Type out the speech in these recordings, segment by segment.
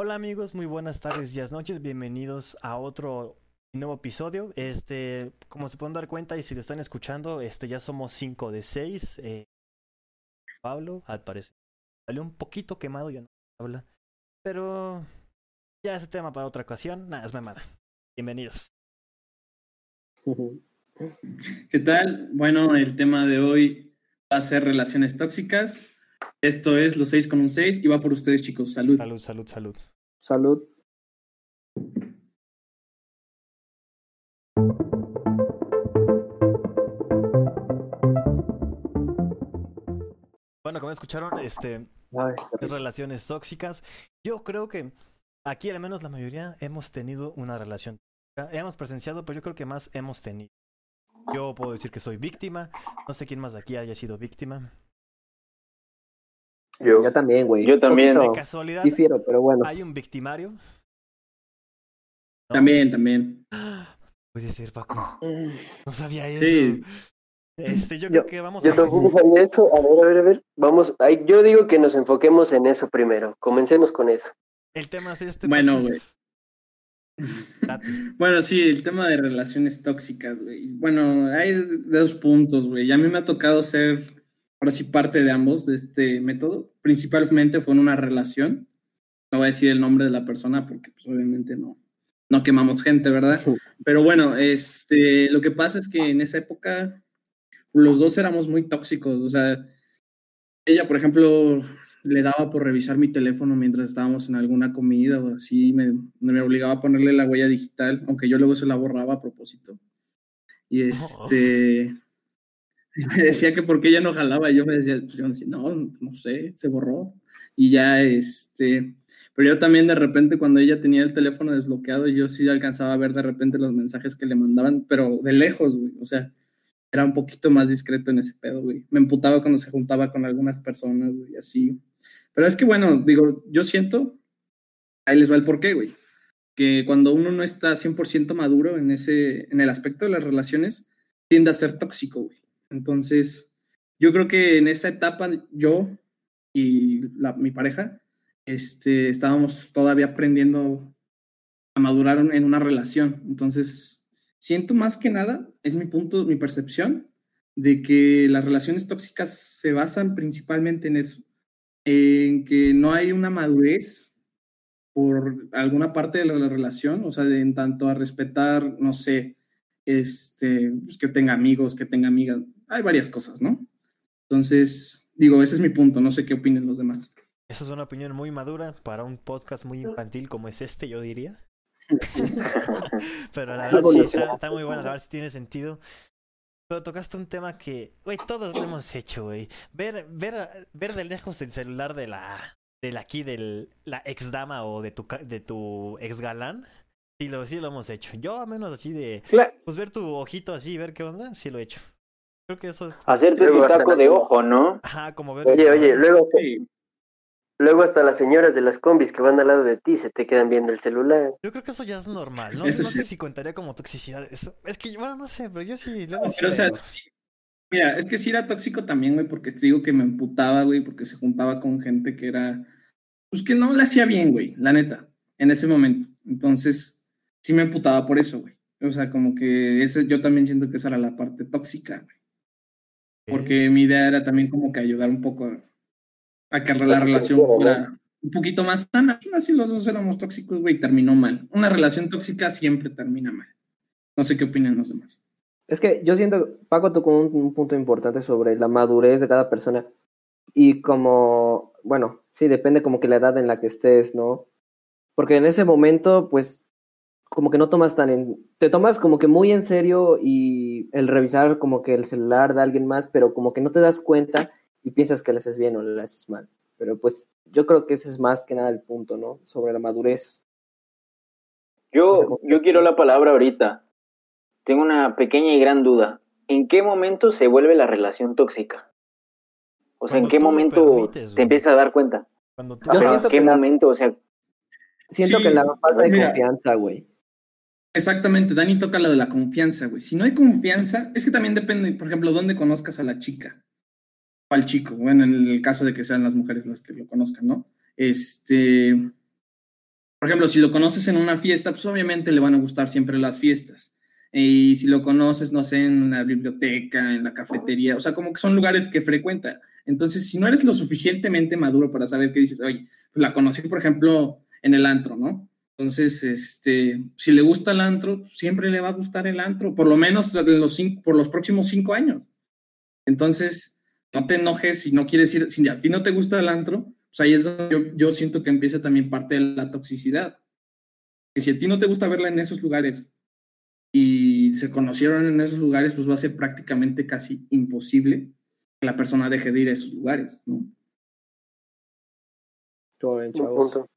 Hola amigos, muy buenas tardes, días, noches, bienvenidos a otro nuevo episodio. Este, como se pueden dar cuenta y si lo están escuchando, este ya somos 5 de 6. Eh, Pablo, al parecer, salió un poquito quemado, ya no habla. Pero ya ese tema para otra ocasión, nada, es mamada. Bienvenidos. ¿Qué tal? Bueno, el tema de hoy va a ser relaciones tóxicas. Esto es los 6 con un 6 y va por ustedes, chicos. Salud. Salud, salud, salud. Salud. Bueno, como escucharon, este, Ay, es relaciones tóxicas. Yo creo que aquí al menos la mayoría hemos tenido una relación tóxica. Hemos presenciado, pero yo creo que más hemos tenido. Yo puedo decir que soy víctima. No sé quién más de aquí haya sido víctima. Yo. también, güey. Yo también. De casualidad, Difiero, pero bueno. hay un victimario. ¿No? También, también. Puede ser, Paco. No sabía eso. Sí. Este, yo Yo- creo que vamos Yo a. tampoco sabía eso. A ver, a ver, a ver. Vamos. ay, yo digo que nos enfoquemos en eso primero. Comencemos con eso. El tema es este. Bueno, güey. Bueno, sí, el tema de relaciones tóxicas, güey. Bueno, hay dos puntos, güey. Y a mí me ha tocado ser, ahora sí, parte de ambos, de este método. Principalmente fue en una relación. No voy a decir el nombre de la persona porque, pues, obviamente no, no quemamos gente, ¿verdad? Pero bueno, este, lo que pasa es que en esa época los dos éramos muy tóxicos. O sea, ella, por ejemplo, le daba por revisar mi teléfono mientras estábamos en alguna comida o así, me, me obligaba a ponerle la huella digital, aunque yo luego se la borraba a propósito. Y este, me decía que por qué ella no jalaba, y yo me decía, pues, yo decía, no, no sé, se borró. Y ya, este, pero yo también de repente cuando ella tenía el teléfono desbloqueado, yo sí alcanzaba a ver de repente los mensajes que le mandaban, pero de lejos, güey, o sea, era un poquito más discreto en ese pedo, güey. Me emputaba cuando se juntaba con algunas personas, güey, así. Pero es que, bueno, digo, yo siento, ahí les va el porqué, güey. Que cuando uno no está 100% maduro en, ese, en el aspecto de las relaciones, tiende a ser tóxico, güey. Entonces, yo creo que en esa etapa, yo y la- mi pareja, este, estábamos todavía aprendiendo a madurar en una relación. Entonces, siento más que nada, es mi punto, mi percepción, de que las relaciones tóxicas se basan principalmente en eso, en que no hay una madurez por alguna parte de la, la relación, o sea, de- en tanto a respetar, no sé, este, pues, que tenga amigos, que tenga amigas, hay varias cosas, ¿no? Entonces, digo, ese es mi punto, no sé qué opinen los demás. Esa es una opinión muy madura para un podcast muy infantil como es este, yo diría. Pero la verdad sí está, está muy bueno, la verdad sí tiene sentido. Pero tocaste un tema que, güey, todos lo hemos hecho, güey. Ver, ver, ver de lejos el celular de la, de la aquí, de la ex dama o de tu, ca- de tu ex galán. Sí lo, sí lo hemos hecho. Yo, a menos así de, pues ver tu ojito así, ver qué onda, sí lo he hecho. Creo que eso es, Hacerte Luego tu taco la- de ojo, ¿no? ajá, como ver. Oye, oye, luego, Sí, luego hasta las señoras de las combis que van al lado de ti se te quedan viendo el celular. Yo creo que eso ya es normal, ¿no? Eso no sé sí. si contaría como toxicidad. Eso, es que, bueno, no sé, pero yo sí, luego sí Pero, o sea, sí. mira, es que sí era tóxico también, güey, porque te digo que me emputaba, güey, porque se juntaba con gente que era, pues que no le hacía bien, güey, la neta, en ese momento. Entonces, sí me emputaba por eso, güey. O sea, como que ese, yo también siento que esa era la parte tóxica, güey. Porque mi idea era también como que ayudar un poco a, que la relación fuera un poquito más sana. Así los dos éramos tóxicos, güey, terminó mal. Una relación tóxica siempre termina mal. No sé qué opinan los demás. Es que yo siento, Paco tocó un, un punto importante sobre la madurez de cada persona. Y como, bueno, sí, depende como que la edad en la que estés, ¿no? Porque en ese momento, pues, como que no tomas tan en... Te tomas como que muy en serio y el revisar como que el celular de alguien más, pero como que no te das cuenta y piensas que le haces bien o le haces mal. Pero pues yo creo que ese es más que nada el punto, ¿no? Sobre la madurez. Yo, yo quiero la palabra ahorita. Tengo una pequeña y gran duda. ¿En qué momento se vuelve la relación tóxica? O sea, ¿en qué momento permites, te empiezas a dar cuenta? Cuando tú Yo ¿En qué que la- momento? O sea, Siento Sí, que la falta de mira. confianza, güey. Exactamente, Dani toca lo de la confianza, güey. Si no hay confianza, es que también depende, por ejemplo, dónde conozcas a la chica o al chico. Bueno, en el caso de que sean las mujeres las que lo conozcan, ¿no? Este, por ejemplo, si lo conoces en una fiesta, pues obviamente le van a gustar siempre las fiestas. Y si lo conoces, no sé, en la biblioteca, en la cafetería, o sea, como que son lugares que frecuenta. Entonces, si no eres lo suficientemente maduro para saber qué dices, oye, pues la conocí, por ejemplo, en el antro, ¿no? Entonces, este, si le gusta el antro, siempre le va a gustar el antro, por lo menos en los cinco, por los próximos cinco años. Entonces, no te enojes si no quieres ir, si a ti no te gusta el antro, pues ahí es donde yo, yo siento que empieza también parte de la toxicidad. Que si a ti no te gusta verla en esos lugares y se conocieron en esos lugares, pues va a ser prácticamente casi imposible que la persona deje de ir a esos lugares, ¿no? Todo bien, Buen chavos.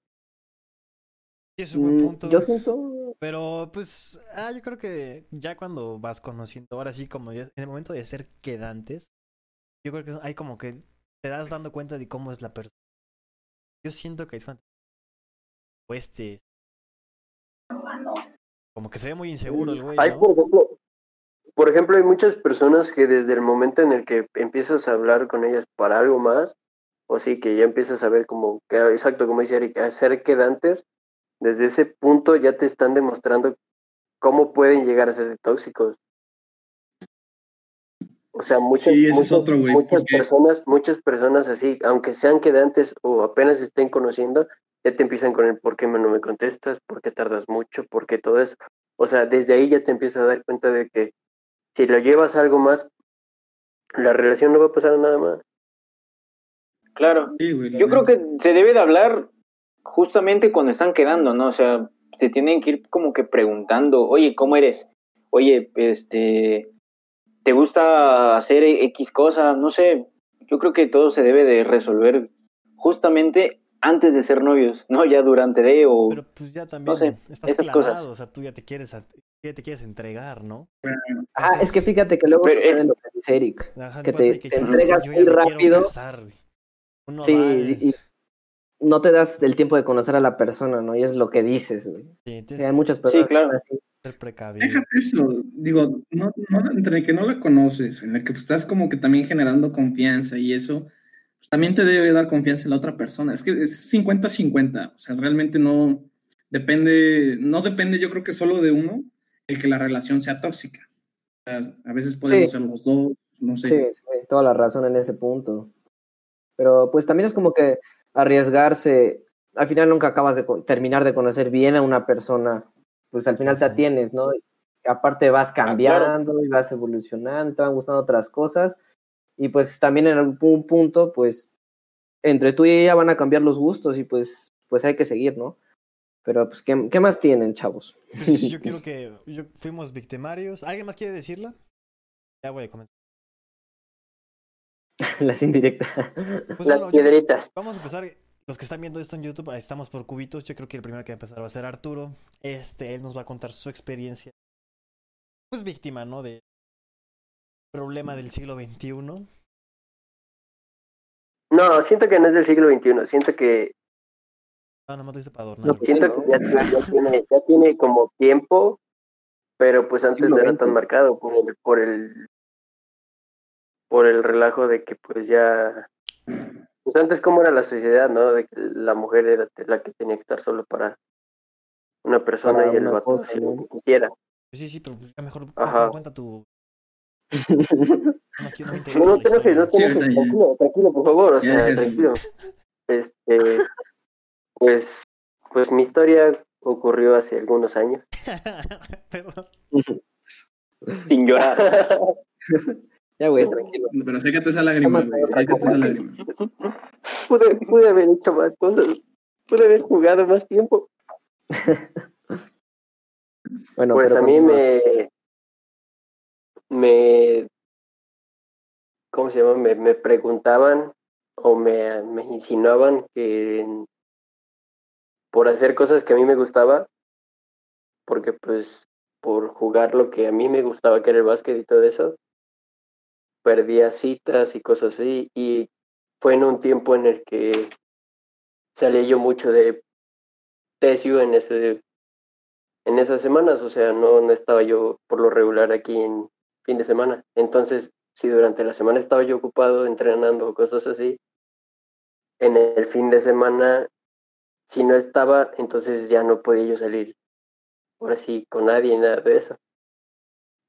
Es un buen Mm, punto. Yo siento. Pero pues, ah, yo creo que ya cuando vas conociendo, ahora sí, como en el momento de ser quedantes, yo creo que hay como que te das dando cuenta de cómo es la persona. Yo siento que es cuando o este como que se ve muy inseguro el güey, Hay, por ejemplo, por ejemplo, hay muchas personas que desde el momento en el que empiezas a hablar con ellas para algo más, o sí, que ya empiezas a ver como, que, exacto, como dice Eric, a ser quedantes, desde ese punto ya te están demostrando cómo pueden llegar a ser tóxicos. O sea, muchas, Sí, muchas, otro, güey, muchas porque- personas, muchas personas así, aunque sean quedantes o apenas se estén conociendo, ya te empiezan con el por qué no me contestas, por qué tardas mucho, por qué todo eso. O sea, desde ahí ya te empiezas a dar cuenta de que si lo llevas a algo más, la relación no va a pasar nada más. Claro. Sí, Yo creo que se debe de hablar justamente cuando están quedando, ¿no? O sea, te tienen que ir como que preguntando, oye, ¿cómo eres? Oye, este, ¿te gusta hacer X cosa? No sé, yo creo que todo se debe de resolver justamente antes de ser novios, no ya durante de o... Pero pues ya también sé, estás esas clavado, cosas. o sea, tú ya te quieres ya te quieres entregar, ¿no? Ah, es que fíjate que luego Pero, sucede eh, lo que dice Eric. Ajá, que te- te dices, entregas "Yo muy rápido". casar, güey. Uno Sí, va, y, y no te das el tiempo de conocer a la persona, ¿no? Y es lo que dices, güey. sí, Sí, hay muchas personas que claro. así. ser precavido. Déjate eso, digo, no, no, entre que no la conoces, en la que estás como que también generando confianza y eso, pues también te debe dar confianza en la otra persona. Es que es 50-50, o sea, realmente no depende, no depende yo creo que solo de uno el que la relación sea tóxica. O sea, a veces podemos Sí. ser los dos, no sé. Sí, sí, toda la razón en ese punto. Pero pues también es como que arriesgarse, al final nunca acabas de terminar de conocer bien a una persona, pues al final te atienes, ¿no? Y aparte vas claro. cambiando y vas evolucionando, te van gustando otras cosas y pues también en algún punto, pues entre tú y ella van a cambiar los gustos y pues, pues hay que seguir, ¿no? Pero pues, ¿qué, qué más tienen, chavos? Pues, yo quiero que yo, fuimos victimarios. ¿Alguien más quiere decirla? Ya voy a comenzar. Las indirectas. Pues Las bueno, yo- piedritas. vamos a empezar. Los que están viendo esto en YouTube, ahí estamos por cubitos. Yo creo que el primero que va a empezar va a ser Arturo. Este, él nos va a contar su experiencia. Pues víctima, ¿no? De problema del siglo XXI. No, siento que no es del siglo XXI, siento que No, nomás lo hice para adornar. No, siento que ya, ya tiene, ya tiene como tiempo, pero pues antes no era tan marcado por el, por el por el relajo de que pues ya pues antes cómo era la sociedad, ¿no? De que la mujer era la que tenía que estar solo para una persona Para y el vato cosa, ¿no? lo que quisiera. Sí, sí, pero pues ya mejor Ajá. cuenta, tu. No, quiero, no No, no te enojes, no te enojes, tranquilo, tranquilo, por favor, o sea, tranquilo. Este, pues, pues mi historia ocurrió hace algunos años. Perdón. Sin llorar. ya, güey, tranquilo. Pero sécate esa lágrima, güey, sécate esa lágrima. pude, pude haber hecho más cosas, pude haber jugado más tiempo. Bueno, pues pero a mí me, me, ¿cómo se llama? Me, me preguntaban o me, me insinuaban que por hacer cosas que a mí me gustaba, porque pues por jugar lo que a mí me gustaba, que era el básquet y todo eso, perdía citas y cosas así, y fue en un tiempo en el que salí yo mucho de Tesio en ese en esas semanas, o sea, no, no estaba yo por lo regular aquí en fin de semana. Entonces, si durante la semana estaba yo ocupado entrenando o cosas así, en el fin de semana si no estaba, entonces ya no podía yo salir, ahora sí, con nadie, nada de eso.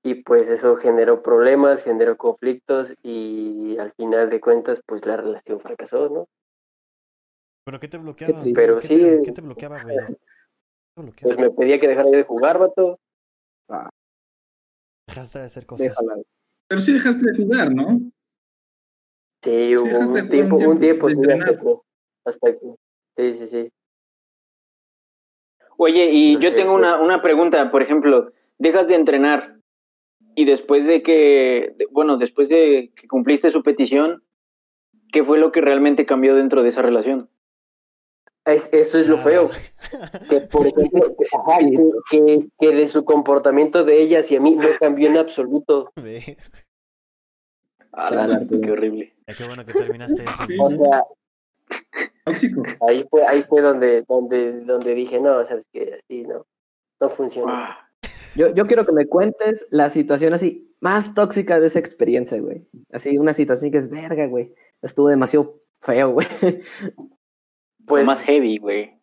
Y pues eso generó problemas, generó conflictos y al final de cuentas, pues la relación fracasó, ¿no? ¿Pero qué te bloqueaba? triste. Pero ¿Qué sí. Te, ¿Qué te bloqueaba, güey? ¿Qué te bloqueaba? Pues me pedía que dejara yo de jugar, vato. Dejaste de hacer cosas. Déjala. Pero sí dejaste de jugar, ¿no? Sí, hubo un tiempo, un un tiempo, tiempo, sí, entrenar. hasta que, sí, sí, sí. Oye, y yo tengo una, una pregunta, por ejemplo, dejas de entrenar y después de que, de- bueno, después de que cumpliste su petición, ¿qué fue lo que realmente cambió dentro de esa relación? Es- eso es lo Ah. feo. Que, por ejemplo, que, ajá, que, de su comportamiento de ella hacia mí no cambió en absoluto. Ah, qué horrible. Qué bueno que terminaste eso. O sea, Tóxico. ahí fue, ahí fue donde, donde, donde dije, no, sabes que así no, no funciona. Ah, Yo, yo quiero que me cuentes la situación así más tóxica de esa experiencia, güey. Así, una situación que es verga, güey. Estuvo demasiado feo, güey. Pues, más heavy, güey.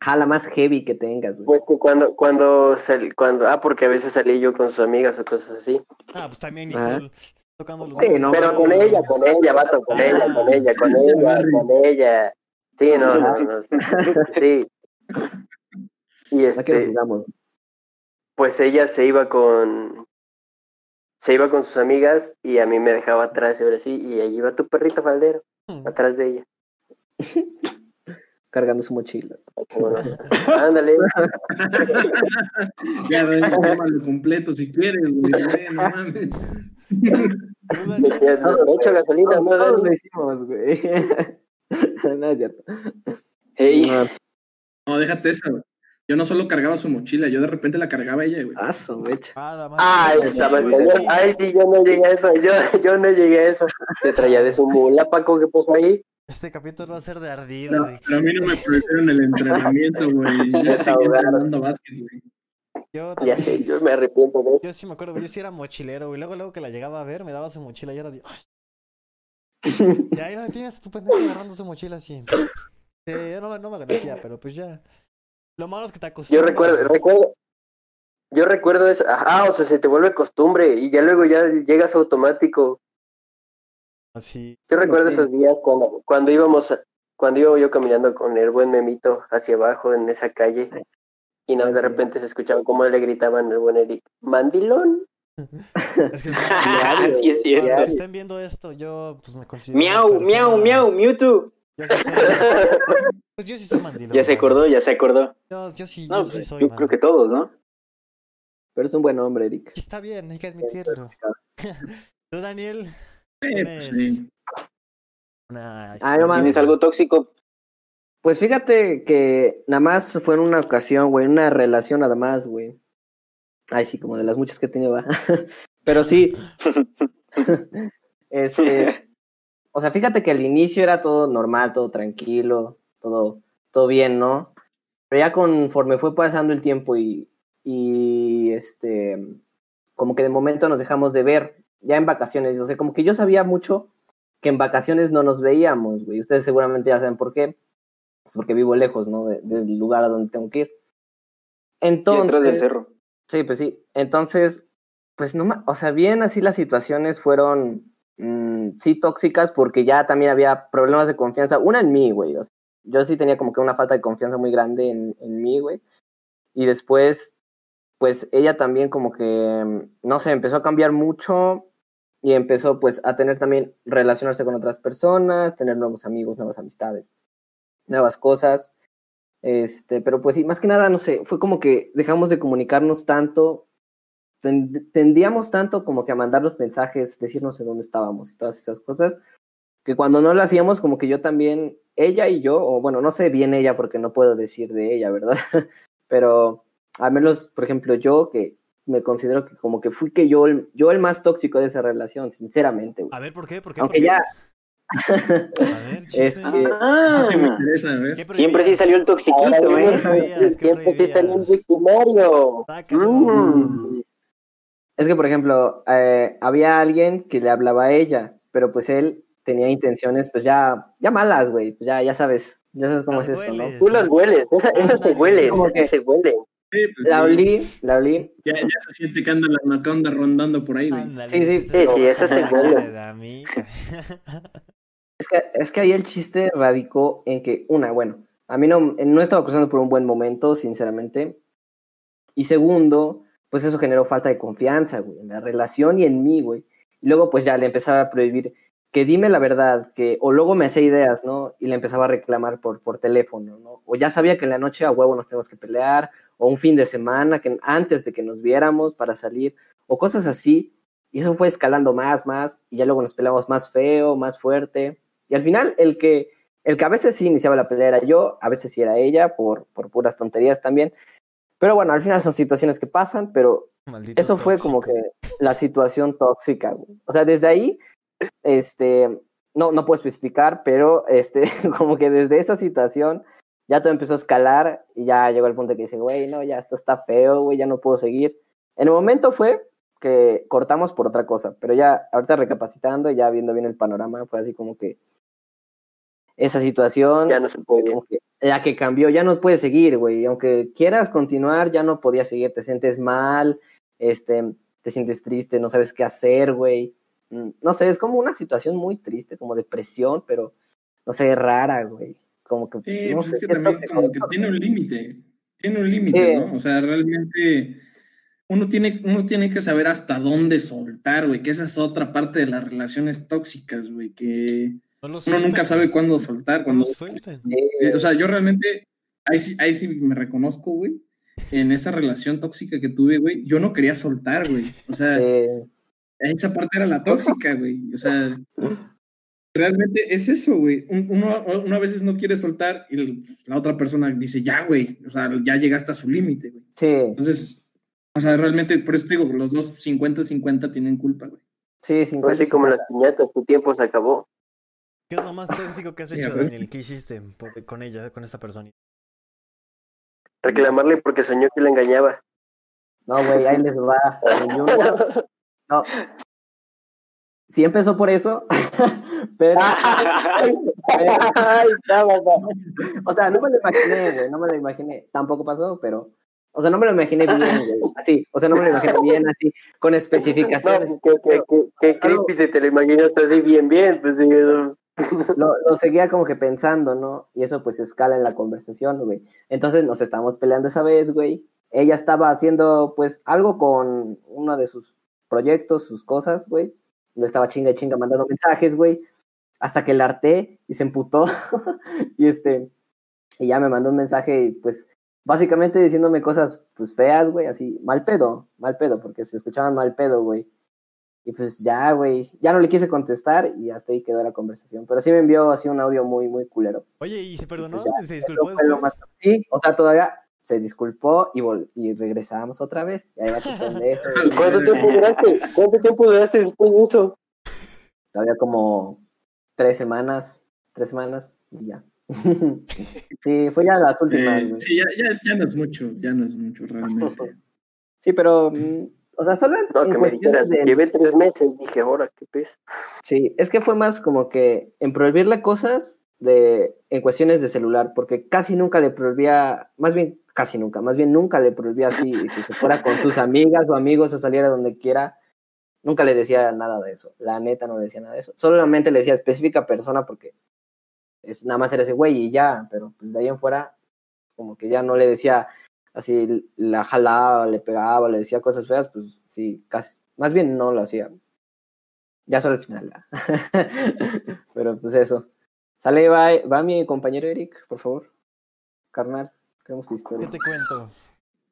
Ajá, la más heavy que tengas, güey. pues que cuando, cuando, sal- cuando, ah, porque a veces salí yo con sus amigas o cosas así. Ah, pues también, tocando los Sí, no, Pero con ella, con ella, vato, con Ah. ella, con ella, con ella, con ella. Sí, no, no, no. Sí. Y este, digamos. Pues ella se iba con, se iba con sus amigas y a mí me dejaba atrás y ahora sí, y ahí iba tu perrito faldero, atrás de ella. Cargando su mochila. ¿Cómo no? Ándale. Ya, ven, tómalo completo si quieres, güey. No mames. Tú, Le Daniel, le echo gasolina, ¿no, Dani? lo hicimos, güey. no es cierto. Ey, No, No, déjate eso. güey. Yo no solo cargaba su mochila, yo de repente la cargaba ella, güey. ah, su mecha. Ah, madre. Ay, Sí, yo- sí. ay, sí, yo no llegué a eso, yo, yo no llegué a eso. Se traía de su mula, Paco, ¿qué pasó ahí? Este capítulo va a ser de ardido, Pero, güey. pero a mí no me prohibieron el entrenamiento, güey. Yo seguí entrenando básquet, güey. Yo Ya también. sé, yo me arrepiento de eso. Yo sí me acuerdo, yo sí era mochilero, güey. Luego, luego que la llegaba a ver, me daba su mochila y era de. ¡Ay! Ya, ahí la tienes tu pendejo agarrando su mochila así. Sí, yo no, no me agradecía, pero pues ya. Lo malo es que te Yo acostumbras. recuerdo, recuerdo, yo recuerdo eso, ajá, o sea, se te vuelve costumbre y ya luego ya llegas automático. Así. Yo recuerdo sí. esos días cuando, cuando íbamos, cuando iba yo caminando con el buen Memito hacia abajo en esa calle y no, de repente se escuchaba cómo le gritaban al buen Eric, mandilón. Es que, sí es cierto. estén viendo esto, yo pues me considero. Miau, miau, miau, Mewtwo. Yo sí soy, pues yo sí soy mandilón. Ya se acordó, ya se acordó. Yo, yo sí, No, yo sí pues, soy yo mandilón. creo que todos, ¿no? Pero es un buen hombre, Eric. Está bien, hay que admitirlo. Tú, Daniel, tienes pues, sí. una. Ah, más- ¿Tienes algo tóxico? Pues fíjate que nada más fue en una ocasión, güey, una relación nada más, güey. Ay, sí, como de las muchas que he tenido, va. Pero sí. este, o sea, fíjate que al inicio era todo normal, todo tranquilo, todo, todo bien, ¿no? Pero ya conforme fue pasando el tiempo y, y este, como que de momento nos dejamos de ver, ya en vacaciones, o sea, como que yo sabía mucho que en vacaciones no nos veíamos, güey. Ustedes seguramente ya saben por qué. Pues porque vivo lejos, ¿no? De- del lugar a donde tengo que ir. Sí, Entonces, detrás del cerro. Sí, pues sí. Entonces, pues no, ma- o sea, bien así las situaciones fueron, mm, sí, tóxicas porque ya también había problemas de confianza. Una en mí, güey. o sea, yo sí tenía como que una falta de confianza muy grande en, en mí, güey. Y después, pues ella también como que, mm, no sé, empezó a cambiar mucho y empezó pues a tener también relacionarse con otras personas, tener nuevos amigos, nuevas amistades, nuevas cosas. Este, pero pues sí, más que nada, no sé, fue como que dejamos de comunicarnos tanto, ten- tendíamos tanto como que a mandarnos mensajes, decirnos en dónde estábamos y todas esas cosas, que cuando no lo hacíamos, como que yo también, ella y yo, o bueno, no sé bien ella porque no puedo decir de ella, ¿verdad? Pero al menos, por ejemplo, yo que me considero que como que fui que yo, el- yo el más tóxico de esa relación, sinceramente, güey. A ver, ¿por qué? ¿Por qué? Aunque ¿Por qué? ya, A ver. Es que- Ah, Eso sí me interesa, a ver. ¿Qué siempre sí salió el toxiquito, ¿eh? tiempo sí salió un victimario. Mm. Es que, por ejemplo, eh, había alguien que le hablaba a ella, pero pues él tenía intenciones, pues ya, ya malas, güey, pues ya, ya sabes, Ya sabes cómo Las es esto, ¿no? Tú las hueles, esa, esa se huele, como que- se huele. Sí, pues, La olí, la olí. Ya, ya se siente que anda la anaconda rondando por ahí, güey. Ándale, Sí, sí, sí, sí, esa se huele. Es que, es que ahí el chiste radicó en que, una, bueno, a mí no, no estaba cruzando por un buen momento, sinceramente. Y segundo, pues eso generó falta de confianza, güey, en la relación y en mí, güey. Y luego, pues ya le empezaba a prohibir que dime la verdad, que, o luego me hacía ideas, ¿no? Y le empezaba a reclamar por, por teléfono, ¿no? O ya sabía que en la noche a huevo nos tenemos que pelear, o un fin de semana, que antes de que nos viéramos para salir, o cosas así. Y eso fue escalando más, más, y ya luego nos peleamos más feo, más fuerte. Y al final, el que, el que a veces sí iniciaba la pelea era yo, a veces sí era ella, por, por puras tonterías también. Pero bueno, al final son situaciones que pasan, pero Maldito eso fue como que la situación tóxica, güey. O sea, desde ahí, este, no, no puedo especificar, pero este, como que desde esa situación ya todo empezó a escalar y ya llegó el punto que dice, güey, no, ya esto está feo, güey, ya no puedo seguir. En el momento fue que cortamos por otra cosa, pero ya ahorita recapacitando, ya viendo bien el panorama, fue así como que esa situación Ya no se puede. que la que cambió, ya no puedes seguir, güey. Aunque quieras continuar, ya no podías seguir. Te sientes mal, este, te sientes triste, no sabes qué hacer, güey. Mm, No sé, es como una situación muy triste, como depresión, pero no sé, rara, güey. Como que, Sí, no pues sé, es que también tóxico, como que tóxico. tiene un límite. Tiene un límite, Sí. ¿no? O sea, realmente uno tiene, uno tiene que saber hasta dónde soltar, güey, que esa es otra parte de las relaciones tóxicas, güey, que No uno nunca sabe cuándo soltar, No sueltan. Sí, Eh, o sea, yo realmente, ahí sí, ahí sí me reconozco, güey, en esa relación tóxica que tuve, güey, yo no quería soltar, güey. O sea, sí. Esa parte era la tóxica, güey. O sea, realmente es eso, güey. Un- Uno, uno a veces no quiere soltar y la otra persona dice, ya, güey. O sea, ya llegaste a su límite, güey. Sí, Entonces, o sea, realmente, por eso te digo, los dos 50-50 tienen culpa, güey. sí, 50, Pues Así como las piñatas, tu tiempo se acabó. ¿Qué es lo más tóxico que has hecho. Daniel? ¿Qué hiciste por- con ella, con esta persona? Reclamarle porque soñó que la engañaba. No, güey, ahí les va. Y una- No. Sí empezó por eso, pero... estaba. O sea, no me lo imaginé, güey, no me lo imaginé. Tampoco pasó, pero. O sea, no me lo imaginé bien, güey. Así, o sea, no me lo imaginé bien, así, con No, especificaciones. qué, qué, qué, qué creepy se te lo imaginaste así bien, bien. Pues sí, no. Lo, lo seguía como que pensando, ¿no? Y eso pues escala en la conversación, güey. Entonces nos estábamos peleando esa vez, güey. Ella estaba haciendo, pues, algo con uno de sus proyectos, sus cosas, güey. Le estaba chinga y chinga mandando mensajes, güey. Hasta que la harté y se emputó. y este, y ya me mandó un mensaje y pues, básicamente diciéndome cosas, pues, feas, güey, así, mal pedo, mal pedo, porque se escuchaban mal pedo, güey. Y pues ya, güey, ya no le quise contestar y hasta ahí quedó la conversación. Pero sí me envió así un audio muy, muy culero. Oye, ¿y se perdonó? Pues ¿Se Eso disculpó fue lo después? más- Sí, o sea, todavía se disculpó y, vol- y regresamos otra vez. Y ahí va tu pendejo. ¿Cuánto tiempo duraste? ¿Cuánto tiempo duraste después de eso? Todavía como tres semanas, tres semanas y ya. sí, fue ya las últimas, Eh, sí, ya, ya, ya no es mucho, ya no es mucho realmente. Sí, pero, mm, o sea, solo en, No, en que me cuestiones dijeras, de... llevé tres meses. Dije, ahora, ¿qué pez? Sí, es que fue más como que en prohibirle cosas de, en cuestiones de celular, porque casi nunca le prohibía, más bien casi nunca, más bien nunca le prohibía así, que se fuera con sus amigas o amigos o saliera donde quiera, nunca le decía nada de eso, la neta no le decía nada de eso, solamente le decía específica persona porque es nada más era ese güey y ya, pero pues de ahí en fuera, como que ya no le decía así, la jalaba, le pegaba, le decía cosas feas, pues sí, casi, más bien no lo hacía. Ya solo al final. Pero pues eso. Sale, va, va mi compañero Eric, por favor. Carnal, queremos tu ¿Qué te cuento?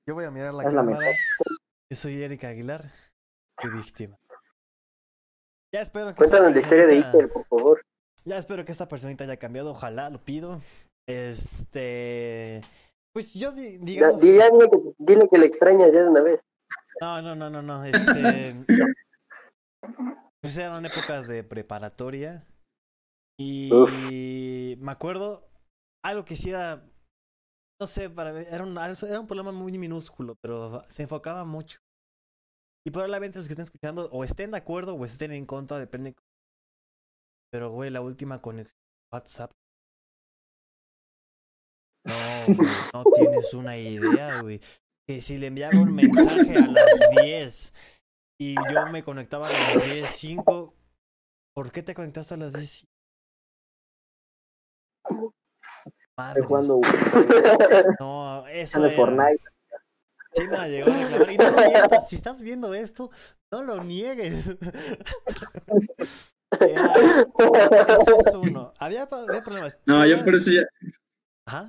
Yo voy a mirar la Es cámara. Yo soy Erika Aguilar, tu víctima. Ya espero que Cuéntanos la historia de Iker, por favor. Ya espero que esta personita haya cambiado, ojalá, lo pido. Este. Pues yo, digamos. di- ya dile, que, dile que le extrañas ya de una vez. No, no, no, no, no. Este. pues eran épocas de preparatoria. Y me acuerdo algo que sí era. No sé, para mí era un, era un problema muy minúsculo, pero se enfocaba mucho. Y probablemente los que estén escuchando o estén de acuerdo o estén en contra, depende. Pero, güey, la última conexión WhatsApp. No, güey, no tienes una idea, güey. Que si le enviaba un mensaje a las 10 y yo me conectaba a las 10.05, ¿por qué te conectaste a las 10? Estoy jugando No, eso de. Fortnite. Sí me la llegó a reclamar. Y no lo mientas, si estás viendo esto, no lo niegues. Era- ese es uno. Había, había problemas. No, yo por eso ya. Ajá.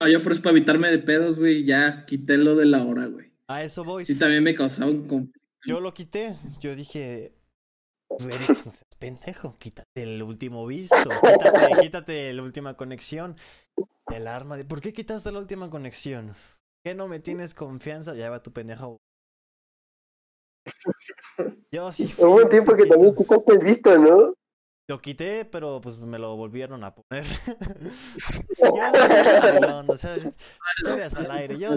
No, yo por eso para evitarme de pedos, güey, ya quité lo de la hora, güey. A eso voy. Sí, también me causaba un conflicto. Yo lo quité. Yo dije, "Tú, Eric, no seas pendejo, quítate el último visto, quítate, quítate la última conexión. El arma de. ¿Por qué quitaste la última conexión? ¿Qué no me tienes confianza? Ya va tu pendejo. Yo sí. Hubo un tiempo que también quitaste el visto, ¿no? Lo quité, pero pues me lo volvieron a poner. yo soy o sea, historias al aire. Yo,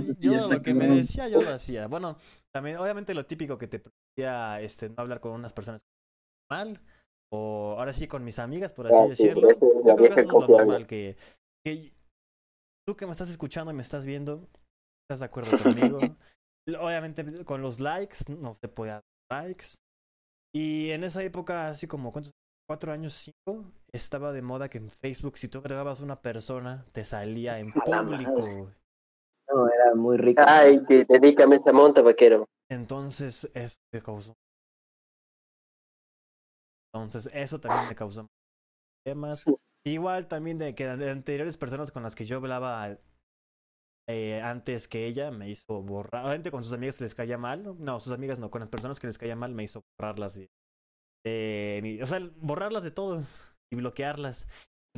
lo que me decía, yo lo hacía. Bueno, también, obviamente lo típico que te pedía este, no hablar con unas personas O ahora sí con mis amigas, por así Ah, decirlo. Yo creo que eso es lo normal que, que tú que me estás escuchando y me estás viendo, estás de acuerdo conmigo. Obviamente con los likes, no se podía dar likes. Y en esa época, así como ¿cuántos? cuatro años, cinco, estaba de moda que en Facebook, si tú agregabas una persona, te salía en público. No, era muy rico. Ay, que dedícame esa monta, vaquero. Entonces, eso me causó. Entonces, eso también me causó problemas. Igual también de que de anteriores personas con las que yo hablaba eh, antes que ella me hizo borrar. Obviamente con sus amigas les caía mal. No, sus amigas no, con las personas que les caía mal me hizo borrarlas. De, de mi- o sea, borrarlas de todo y bloquearlas.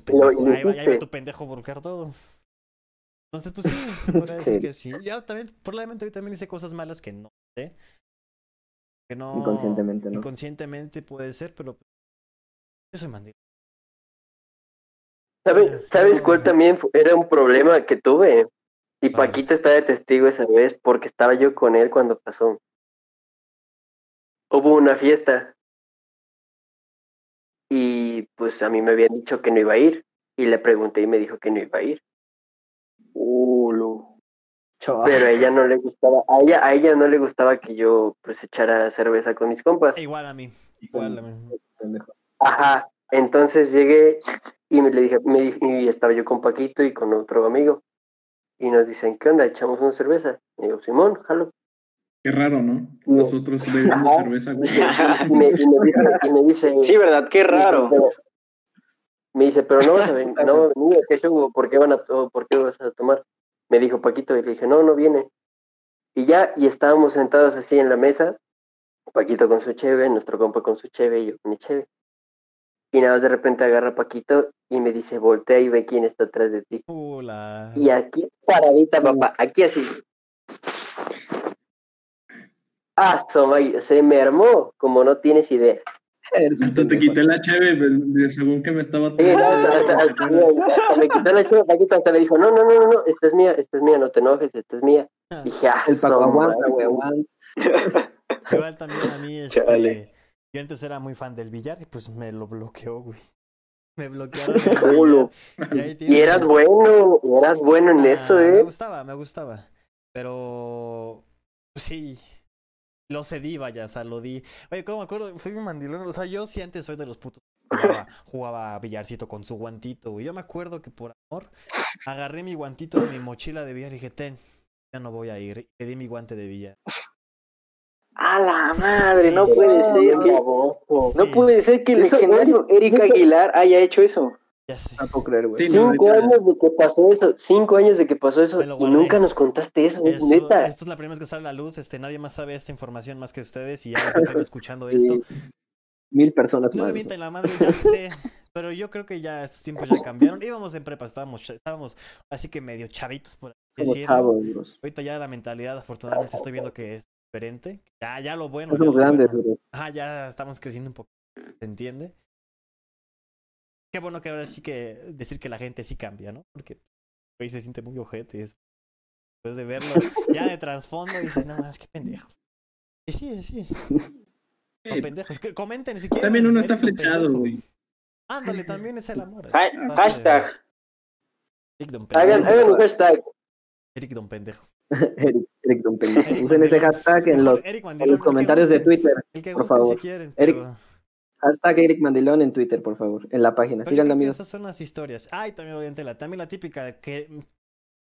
Pendejo, ahí, va, ahí va hiciste. tu pendejo bloquear todo. Entonces, pues sí, se podría decir Sí. que sí. Ya también, probablemente yo también hice cosas malas que no sé. Que no. Inconscientemente, ¿no? Inconscientemente puede ser, pero pues, yo soy mandil. ¿Sabes, ¿Sabes cuál también era un problema que tuve? Y. Paquita está de testigo esa vez porque estaba yo con él cuando pasó. Hubo una fiesta y pues a mí me habían dicho que no iba a ir y le pregunté y me dijo que no iba a ir. Pero a ella no le gustaba, a ella, a ella no le gustaba que yo pues echara cerveza con mis compas. Igual a mí. Igual a mí. Ajá, entonces llegué y me le dije, me di- y estaba yo con Paquito y con otro amigo. Y nos dicen, ¿qué onda? ¿Echamos una cerveza? Y digo, Simón, jalo. Qué raro, ¿no? No. Nosotros bebemos cerveza. Y me, y me dice, y me dice, Sí, ¿verdad? Qué raro. pero- me dice, pero no vas a venir, no va a venir, ¿qué show? ¿Por qué van a por qué vas a tomar? Me dijo Paquito y le dije, no, no viene. Y ya, y estábamos sentados así en la mesa, Paquito con su cheve, nuestro compa con su cheve y yo con mi cheve. Y nada más de repente agarra a Paquito y me dice, voltea y ve quién está atrás de ti. Uh, la- Y aquí, paradita, papá, aquí así. Ah, se me armó, como no tienes idea. Hasta te quité la cheve según que me estaba Sí, no, tomando. hasta, hasta- hasta me quitó la chiva, Paquito hasta le dijo, no, no, no, no, no, esta es mía, esta es mía, no te enojes, esta es mía. Y dije, ah, El Paco aguanta, madre. güey, aguanta. Igual también a mí, este, yo antes era muy fan del billar y pues me lo bloqueó, güey. Me bloquearon. Culo. y eras bueno, eras bueno en Ah, eso, Me ¿eh? gustaba, me gustaba. Pero pues sí, lo cedí, vaya, o sea, lo di. Oye, ¿cómo me acuerdo? Soy un mandilón. O sea, yo sí antes soy de los putos. que Jugaba, jugaba billarcito con su guantito, güey. Yo me acuerdo que por amor agarré mi guantito de mi mochila de billar y dije, ten, ya no voy a ir. Y le di mi guante de billar. A la madre, no puede ser que, no Sí. puede ser que el legendario Eric Aguilar haya hecho eso. Ya sé. No puedo creer, güey. Sí, no, Cinco ahorita- años de que pasó eso, cinco años de que pasó eso, Me y nunca nos contaste eso, Eso- neta. esto es la primera vez que sale a la luz. Este, nadie más sabe esta información más que ustedes y ya los que estén escuchando esto. Sí. Mil personas No más. me güey. mienten la madre, ya sé. Pero yo creo que ya estos tiempos ya cambiaron. Íbamos en prepa, estábamos, estábamos así que medio chavitos por bros. Ahorita ya la mentalidad, afortunadamente, estoy viendo que es diferente. Ya, ya lo bueno. No ya somos lo grandes, bueno. Ajá, ya estamos creciendo un poco. ¿Se entiende? Qué bueno que ahora sí que decir que la gente sí cambia, ¿no? Porque hoy se siente muy ojete. es- Después de verlo ya de trasfondo dices, no más, qué pendejo. Y sí, sí. Pendejos. Que comenten si quieren. También uno está flechado, güey. Ándale, también es el amor. Ha- hashtag, Eric Don Hagan, Pendejo. hagan un hashtag. Eric Don Pendejo. Eric, Eric Don Pendejo. Eric Usen ese hashtag en los, Eric en los que comentarios de Twitter. El que por gusten favor. si quieren. Eric- pero- Hashtag Eric Mandilón en Twitter, por favor. En la página. amigos. Esas son las historias. Ay, también obviamente la, también la típica de que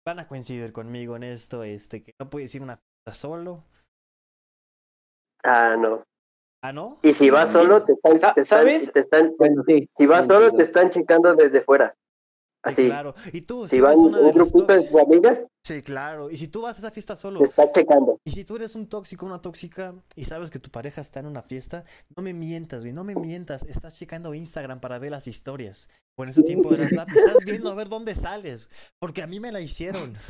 van a coincidir conmigo en esto, este, que no puedes ir a una fiesta solo. Ah, no. Ah, ¿no? Y si vas solo, te están, te están- ¿sabes? te están- Bueno, sí. si vas solo, te están checando desde fuera. Sí, Así. claro. Y tú, Si de un las grupito de tus amigas, Sí, claro. Y si tú vas a esa fiesta solo, te están checando. y si tú eres un tóxico, una tóxica, y sabes que tu pareja está en una fiesta, no me mientas, güey, no me mientas. Estás checando Instagram para ver las historias. O en ese tiempo eras la... Estás viendo a ver dónde sales. Porque a mí me la hicieron.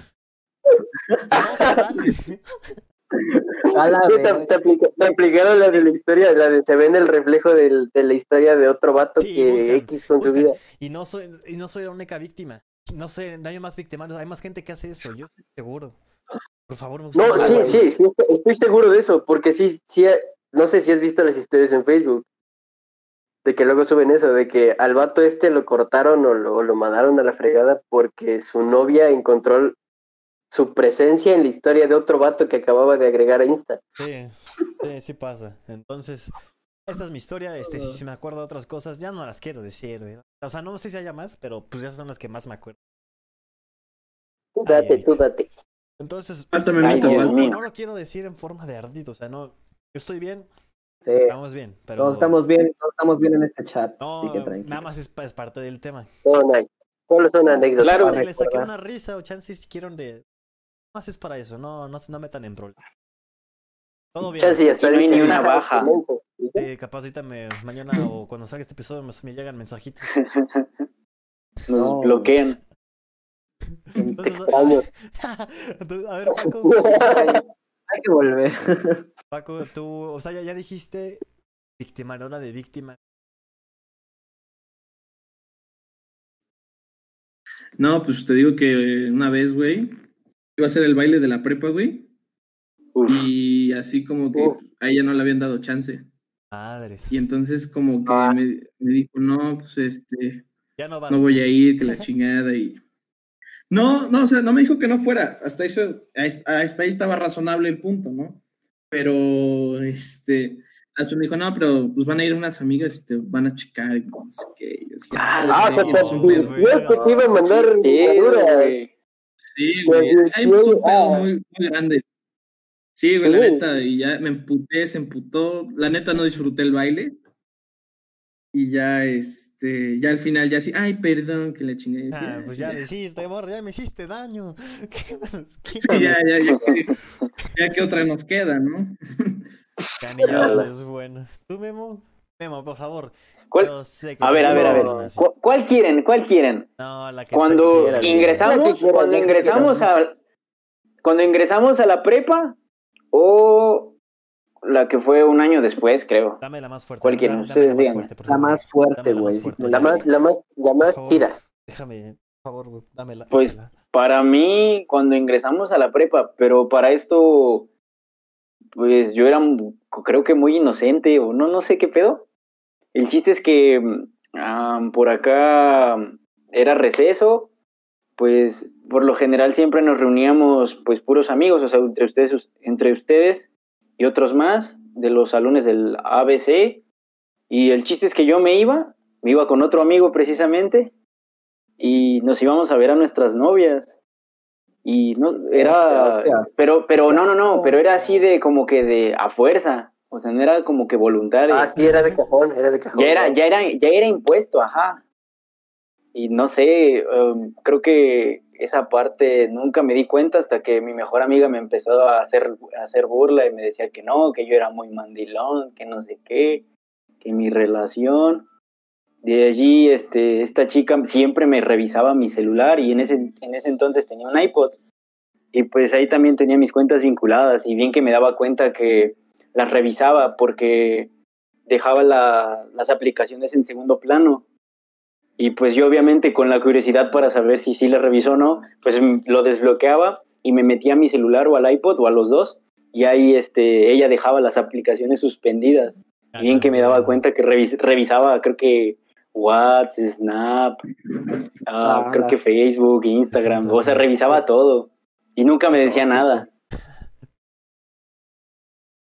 No. A la Sí, te, verga. te aplica- te aplicaron la de la historia, la de se ven el reflejo del- de la historia de otro vato Sí, que buscan, X con su vida. Y no soy, y no soy la única víctima. No sé, no hay más victimarios, hay más gente que hace eso, yo estoy seguro. Por favor, No, sí, sí, sí, estoy- estoy seguro de eso, porque sí, sí, no sé si has visto las historias en Facebook, de que luego suben eso, de que al vato este lo cortaron o lo, lo mandaron a la fregada porque su novia encontró su presencia en la historia de otro vato que acababa de agregar a Insta. Sí, sí, sí pasa. Entonces, esta es mi historia. Este, si, si me acuerdo de otras cosas, ya no las quiero decir. ¿eh? O sea, no sé si haya más, pero pues esas son las que más me acuerdo. Tú date, tú date. Entonces, Ay, no, lo quiero decir en forma de ardito. O sea, no, yo estoy bien, Sí. estamos bien, pero Todos estamos bien, todos estamos bien en este chat. no, así que tranquilo. nada más es, pa- es parte del tema. No, no hay. Solo son anécdotas. Claro. Si les saqué una risa o chances si quieren de... Es para eso, no, no, se- no metan en problemas. Todo bien. Chance y hasta Y no hay dicen, ni una "Ah, baja". qué menso". ¿Y ya? Eh, capaz ahorita me, mañana o cuando salga este episodio me, me llegan mensajitos. Nos No. bloquean. Entonces, a ver, Paco, hay, hay que volver. Paco, tú, o sea, ya, ya dijiste victimarola de víctima. No, pues te digo que una vez, güey, iba a hacer el baile de la prepa, güey. Uf. Y así como que Uf. a ella no le habían dado chance. Madres. Y entonces como que Ah. me, me dijo, no, pues este, Ya no vas. no voy a ir, que la chingada y... No, no, o sea, no me dijo que no fuera. Hasta eso, hasta ahí estaba razonable el punto, ¿no? Pero, este, hasta me dijo, no, pero pues van a ir unas amigas y te van a checar y no sé qué. Y yo dije, Ah, o sea, sí, te iba a mandar Sí. Sí, güey. Pues, Ahí puso un sí, pedo ah. muy, muy grande. Sí, güey, la Sí. neta, y ya me emputé, se emputó. La neta no disfruté el baile. Y ya, este, ya al final, ya así, ay, perdón, que le chingué. Ah, pues ya le hiciste, morra, ya me hiciste daño. ¿Qué más? ¿Qué Sí, ya, ya, ya, que, ya que otra nos queda, ¿no? Canillada es bueno. ¿Tú, Memo? Memo, por favor. ¿Cuál? Yo sé que A ver, a ver, a ver. eres así. ¿Cu- ¿Cuál quieren? ¿Cuál quieren? No, la que Cuando ingresamos, La que quieras, cuando ingresamos a cuando ingresamos a la prepa o la que fue un año después, creo. Dame la más fuerte. ¿Cuál dame- quieren? dame Ustedes la más digan. La más fuerte, güey. La más, la más, la más tira. Déjame, por favor, güey, dámela. Pues, échala. Para mí, cuando ingresamos a la prepa, pero para esto, pues yo era, creo que muy inocente o no, no sé qué pedo. El chiste es que por acá era receso, pues por lo general siempre nos reuníamos pues puros amigos, o sea, entre ustedes, entre ustedes y otros más de los salones del ABC. Y el chiste es que yo me iba, me iba con otro amigo precisamente, y nos íbamos a ver a nuestras novias. Y no, era, Hostia, hostia. pero, pero no, no, no, pero era así de como que de a fuerza, o sea, no era como que voluntario. Ah, sí, era de cajón, era de cajón. Ya era, ya era, ya era impuesto, ajá. Y no sé, um, creo que esa parte nunca me di cuenta hasta que mi mejor amiga me empezó a hacer, a hacer burla y me decía que no, que yo era muy mandilón, que no sé qué, que mi relación. De allí, este, esta chica siempre me revisaba mi celular y en ese, en ese entonces tenía un iPod. Y pues ahí también tenía mis cuentas vinculadas y bien que me daba cuenta que las revisaba porque dejaba la- las aplicaciones en segundo plano. Y pues yo obviamente con la curiosidad para saber si sí la revisó o no, pues lo desbloqueaba y me metía a mi celular o al iPod o a los dos. Y ahí este, ella dejaba las aplicaciones suspendidas. Bien que me daba cuenta que revis- revisaba creo que WhatsApp, Snap, ah, Ah, creo que Facebook, Instagram, o sea, revisaba todo y nunca me decía nada.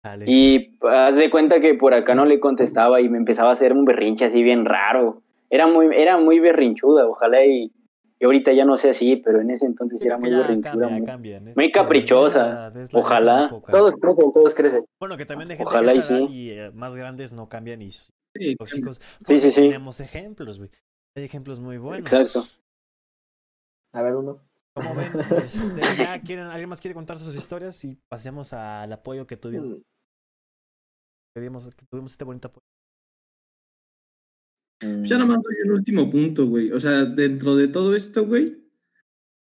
Dale. Y haz de cuenta que por acá no le contestaba y me empezaba a hacer un berrinche así bien raro. Era muy, era muy berrinchuda, ojalá y, y ahorita ya no sé así, pero en ese entonces era muy berrinchuda. cambia, muy- caprichosa. es la- es la- Ojalá. Todos crecen, todos crecen. Bueno, que también gente Ojalá que y sí. y eh, más grandes no cambian y Sí, tóxicos. Sí, sí, sí. Tenemos ejemplos, güey. Hay ejemplos muy buenos. Exacto. A ver, uno. Como ven, este, ya quieren, ¿alguien más quiere contar sus historias? Y pasemos al apoyo que tuvimos, Mm, que dimos- que tuvimos este bonito apoyo. Pues Ya nomás doy un último punto, güey. O sea, dentro de todo esto, güey,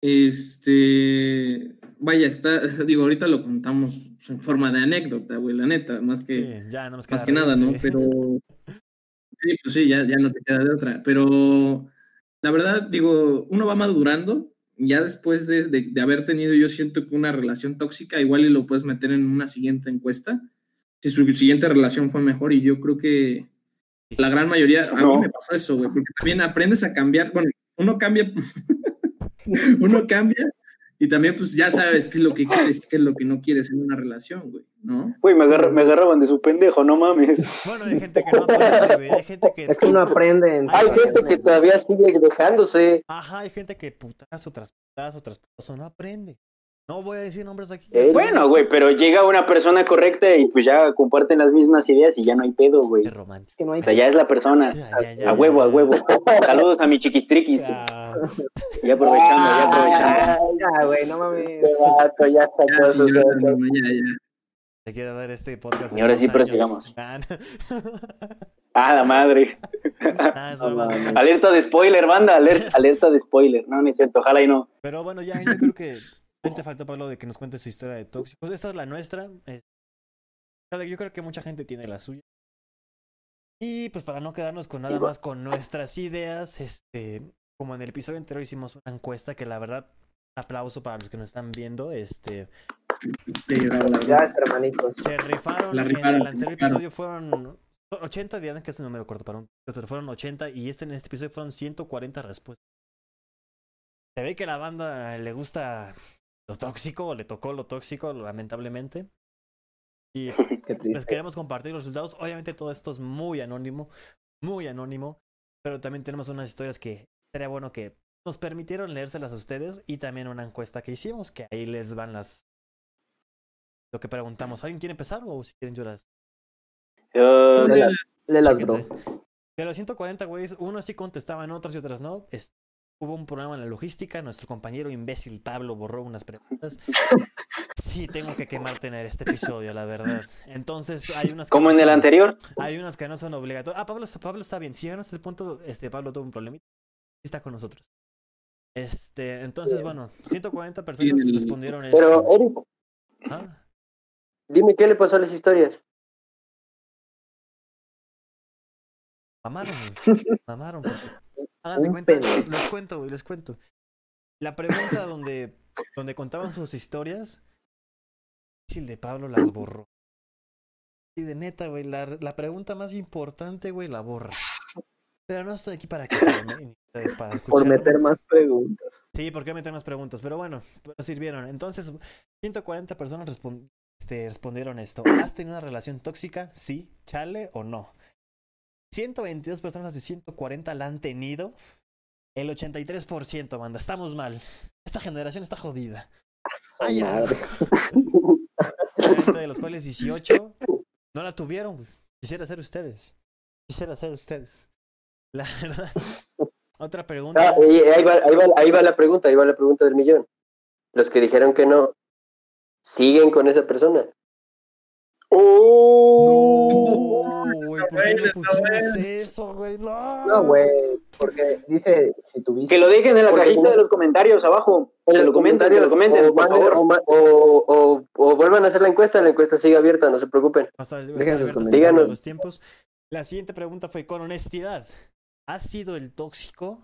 este, vaya, está, digo, ahorita lo contamos en forma de anécdota, güey, la neta, más que, Sí, ya no nos más que nada, ¿no? Pero, sí, pues sí, ya, ya no te queda de otra. Pero, la verdad, digo, uno va madurando, ya después de, de, de haber tenido, yo siento que una relación tóxica, igual y lo puedes meter en una siguiente encuesta, si su siguiente relación fue mejor, y yo creo que la gran mayoría, a No. mí me pasó eso, güey, porque también aprendes a cambiar, bueno, uno cambia, uno cambia y también pues ya sabes qué es lo que quieres, qué es lo que no quieres en una relación, güey, ¿no? Güey, me, agarra- me agarraban de su pendejo, no mames. Bueno, hay gente que no aprende, güey. Hay gente que. Es que uno aprende en Hay gente que todavía sigue dejándose. Ajá, hay gente que putazo tras putazo tras putazo no aprende. No voy a decir nombres aquí. Eh, Bueno, güey, pero llega una persona correcta y pues ya comparten las mismas ideas y ya no hay pedo, güey. Qué O romántico. Es que no hay sea, ya es la persona. Ya, ya, ya, A huevo, a huevo. Saludos a mi chiquistriquis. Ya. Ya aprovechando, ya aprovechando. Ya, güey, no mames. este vato ya Ya, sacó su no, ya, ya. Te quiero ver este podcast. Y ahora sí, prosigamos. Ah, no. Ah, la madre. Ah. Alerta de spoiler, banda. Alerta, alerta de spoiler. No, no es cierto. Ojalá y no. Pero bueno, ya yo creo que te falta Pablo de que nos cuente su historia de tóxicos. Esta es la nuestra. eh, Yo creo que mucha gente tiene la suya. Y pues para no quedarnos con nada más con nuestras ideas, este, como en el episodio anterior hicimos una encuesta que la verdad, aplauso para los que nos están viendo, este. Ya, hermanitos. se rifaron, La en rifaron, el anterior episodio fueron 80, dirán que ese número corto para un, pero fueron 80 y este en este episodio fueron 140 respuestas. Se ve que a la banda le gusta lo tóxico, o le tocó lo tóxico, lamentablemente. Y les queremos compartir los resultados. Obviamente todo esto es muy anónimo, muy anónimo, pero también tenemos unas historias que sería bueno que nos permitieron leérselas a ustedes y también una encuesta que hicimos, que ahí les van las... Lo que preguntamos. ¿Alguien quiere empezar o si quieren yo las... Uh, Léelas, léelas, bro. De los 140 güeyes, unos sí contestaban, otros y otras no. Es- hubo un problema en la logística. Nuestro compañero imbécil Pablo borró unas preguntas. Sí, tengo que quemarte en este episodio, la verdad. Entonces, hay unas que como no en el son- anterior. Hay unas que no son obligatorias. Ah, Pablo, Pablo está bien. Si llegan a este punto, este Pablo tuvo un problemita. Está con nosotros. Este, entonces, bueno, 140 personas respondieron eso. Pero, Eric, Ah, dime qué le pasó a las historias. Mamaron. Mamaron. porque- Hagan de Un cuenta, pendejo. les cuento, güey, les cuento. La pregunta donde, donde contaban sus historias, el de Pablo las borró. Y de neta, güey, la, la pregunta más importante, güey, la borra. Pero no estoy aquí para ni ustedes para Por meter más preguntas. Sí, ¿por qué meter más preguntas? Pero bueno, pero sirvieron. Entonces, 140 personas este, respondieron esto. ¿Has tenido una relación tóxica? Sí, chale o no. 122 personas de 140 la han tenido. El 83%, banda. Estamos mal. Esta generación está jodida. Ay. Madre. De los cuales 18 no la tuvieron. Quisiera ser ustedes. Quisiera ser ustedes. La verdad. Otra pregunta. Ah, y ahí, va, ahí, va, ahí va la pregunta, ahí va la pregunta del millón. Los que dijeron que no, ¿siguen con esa persona? Oh. No, güey, ¿por qué no pusimos eso, güey? No, No, güey. Porque dice, si tuviste. Que lo dejen en la Porque cajita de los comentarios abajo. En Que los lo comenten, que lo comenten, o, por manden- favor. o ma- o- o- o vuelvan a hacer la encuesta, la encuesta sigue abierta, no se preocupen. Hasta, hasta Dejen sus abiertos comentarios. todos los tiempos. La siguiente pregunta fue con honestidad. ¿Has sido el tóxico?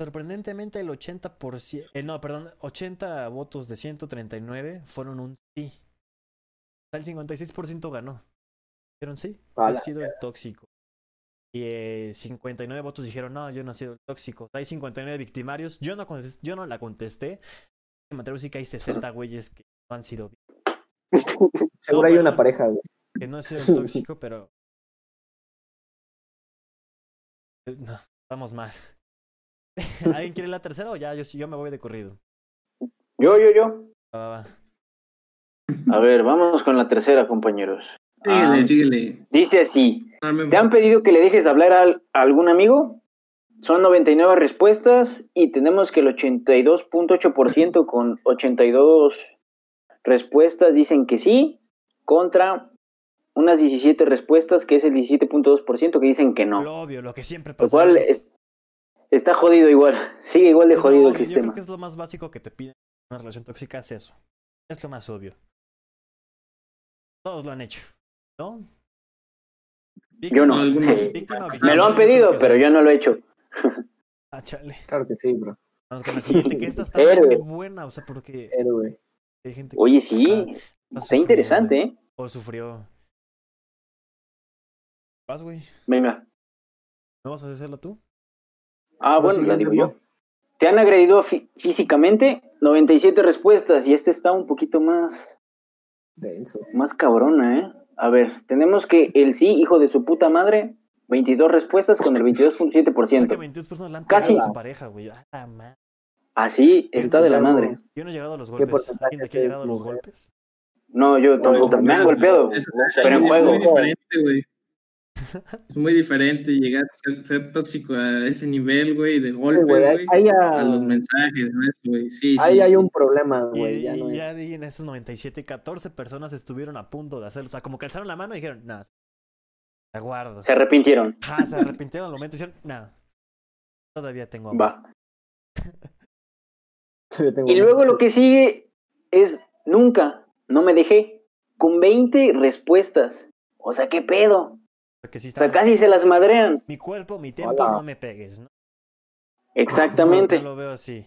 Sorprendentemente el 80%, eh, no, perdón, 80 votos de 139 fueron un sí. El 56% ganó. Dijeron sí, A he la sido el tóxico. Y eh, 59 votos dijeron, no, yo no he sido el tóxico. Hay 59 victimarios. Yo no, contesté- yo no la contesté. A decir que hay 60 güeyes que no han sido Seguro No, hay una pareja, güey. que no he sido el tóxico, pero. Eh, No, estamos mal. ¿Alguien quiere la tercera o ya? Yo sí, yo me voy de corrido. Yo, yo, yo. Va, va. A ver, vamos con la tercera, compañeros. Síguele, Ah, síguele. dice así. Me- ¿Te han pedido que le dejes de hablar al- a algún amigo? Son 99 respuestas y tenemos que el 82.8% con 82 respuestas dicen que sí, contra unas 17 respuestas que es el 17.2% que dicen que no. Lo obvio, lo que siempre Lo pasa. cual es- está jodido igual, sigue igual de Es lo jodido el obvio, Yo sistema. creo que es lo más básico que te piden en una relación tóxica, es eso. Es lo más obvio. Todos lo han hecho, ¿no? Yo no. víctima Me Me lo han pedido, pero yo no lo he hecho. Ah, chale. Claro que sí, bro. Vamos con la siguiente, que esta está Héroe. muy buena, o sea, porque Héroe. hay gente Oye, sí, está interesante, ¿eh? O sufrió. Vas, güey. Venga. ¿No vas a hacerlo tú? Ah, bueno, la digo yo. ¿Te han agredido fí- físicamente? 97 respuestas y este está un poquito más, Denso. más cabrona, ¿eh? A ver, tenemos que el sí, hijo de su puta madre, 22 respuestas con el Es que 22.7%. 22 personas la han Casi. a su pareja, güey. A la madre. Así está de la madre. Yo no he llegado a los ¿Qué golpes. porcentaje ¿Alguien de aquí ha llegado a los golpes? No, yo tampoco. Me han golpeado. Pero en es juego. Es muy diferente llegar a ser, ser tóxico a ese nivel, güey, de golpes, güey, A los ya- mensajes, güey. Sí, ahí sí, hay sí. un problema, Y, güey. Ya no ya es. di en esos 97, 14 personas estuvieron a punto de hacerlo. O sea, como que alzaron la mano y dijeron, nada, la guardo. Se arrepintieron. Ajá, se arrepintieron al momento y dijeron, nada, todavía tengo amor. Va. Yo tengo Y luego lo que sigue es nunca, no me dejé. Con 20 respuestas. O sea, ¿qué pedo? Porque O sea, casi se las madrean. Mi cuerpo, mi tiempo, Hola. no me pegues, ¿no? Exactamente. Yo lo veo así.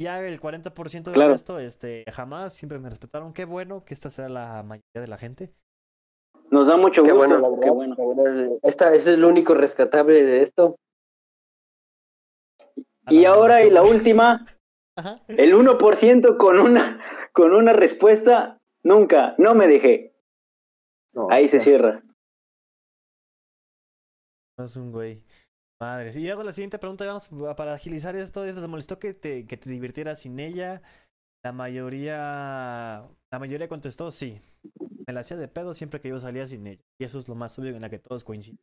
Ya el 40% de Claro. esto, este, jamás, siempre me respetaron. Qué bueno que esta sea la mayoría de la gente. Nos da mucho Qué gusto. bueno, la verdad. Qué bueno. la verdad, esta, ese es lo único rescatable de esto. A Y ahora, y la última, Ajá. el 1% con una, con una respuesta, nunca, no me dejé. No, Ahí se cierra. No es un güey. Madre. Y hago la siguiente pregunta, vamos para agilizar esto. ¿Te molestó que te, que te divirtieras sin ella? La mayoría. La mayoría contestó sí. Me la hacía de pedo siempre que yo salía sin ella. Y eso es lo más obvio en la que todos coinciden.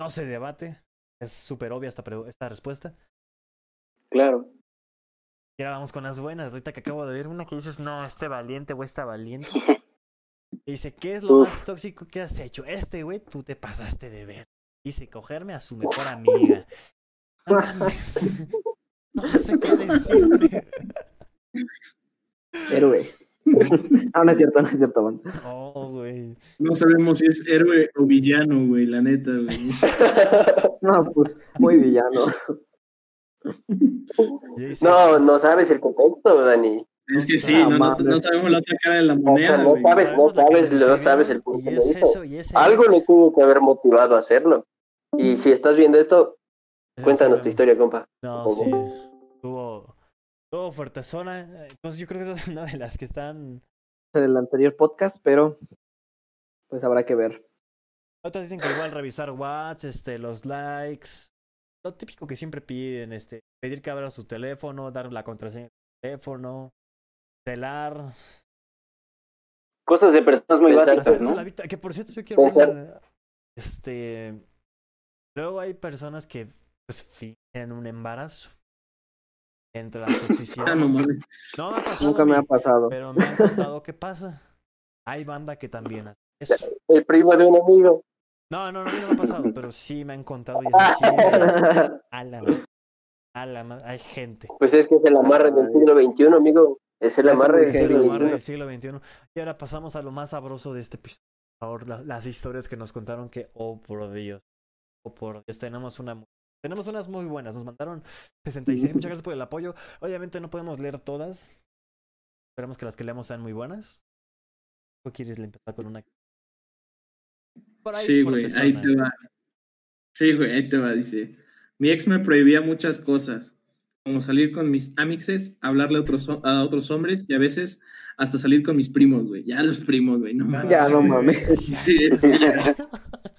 No se debate. Es súper obvia esta, esta respuesta. Claro. Y ahora vamos con las buenas. Ahorita que acabo de ver una que dices, no, este valiente o esta valiente. Y dice, ¿qué es lo Uf. más tóxico que has hecho? Este güey, tú te pasaste de ver. Dice, cogerme a su mejor amiga. No sé qué decirte. Héroe. ah, no es cierto, no es cierto, man. Oh, güey. No sabemos si es héroe o villano, güey, la neta, güey. No, pues, muy villano. No, no sabes el contexto, Dani. Es que sí, no, no, mames. no sabemos la otra cara de la O moneda, sea, no güey. sabes, no sabes, no sabes el lo es eso, y ese- Algo le tuvo que haber motivado a hacerlo. Y si estás viendo esto, cuéntanos tu historia, compa. No, sí. Tuvo, tuvo fuertezona. Entonces yo creo que es una de las que están En el anterior podcast, pero pues habrá que ver. Otras dicen que igual revisar Whats, este, los likes, lo típico que siempre piden, este, pedir que abra su teléfono, dar la contraseña del teléfono, celar, Cosas de personas muy básicas, ¿no? Que por cierto yo quiero una- este, luego hay personas que pues fingen un embarazo entre la toxicidad. Ah, no mames. No me ha pasado, Nunca a me ha pasado. pero me han contado qué pasa. Hay banda que también hace eso. El primo de un amigo. No, no, no, me ha pasado, pero sí me han contado y eso sí. A la, a la hay gente. Pues es que es el amarre del siglo XXI, amigo. Es el amarre del siglo El amarre XXI. del siglo XXI. Y ahora pasamos a lo más sabroso de este episodio. Por favor, la- las historias que nos contaron que, oh por Dios, oh por Dios, tenemos una tenemos unas muy buenas. Nos mandaron 66. Muchas gracias por el apoyo. Obviamente no podemos leer todas. Esperemos que las que leamos sean muy buenas. ¿O quieres empezar con una? Por ahí, Sí, güey, ahí te va. Sí, güey, ahí te va, dice. Mi ex me prohibía muchas cosas, como salir con mis amixes, hablarle a otros, a otros hombres y a veces hasta salir con mis primos, güey. Ya los primos, güey, no mames. Ya, no mames. Sí, sí, ya.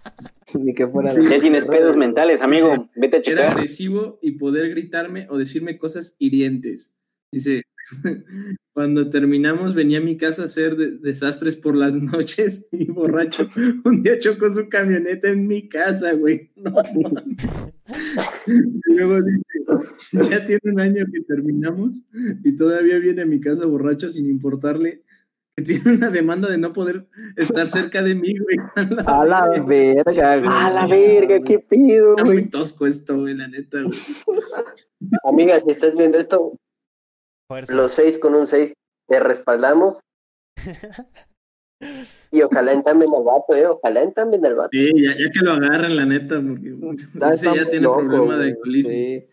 Ni que fuera. Sí. Ya tienes pedos mentales, amigo. Vete a Era checar. agresivo y poder gritarme o decirme cosas hirientes. Dice, cuando terminamos venía a mi casa a hacer de- desastres por las noches y borracho. Un día chocó su camioneta en mi casa, güey. No, mames. y luego dice, ya tiene un año que terminamos y todavía viene a mi casa borracho sin importarle que tiene una demanda de no poder estar cerca de mí, güey. A la verga, güey. A la verga, qué pido, Está güey. muy tosco esto, güey, la neta, güey. Amiga, si estás viendo esto, Fuerza. los seis con un seis, te respaldamos. Y ojalá entambien al vato, eh. Ojalá entambien al vato. Sí, ya, ya que lo agarren, la neta, porque ese ya tiene loco, problema de alcoholismo. Sí.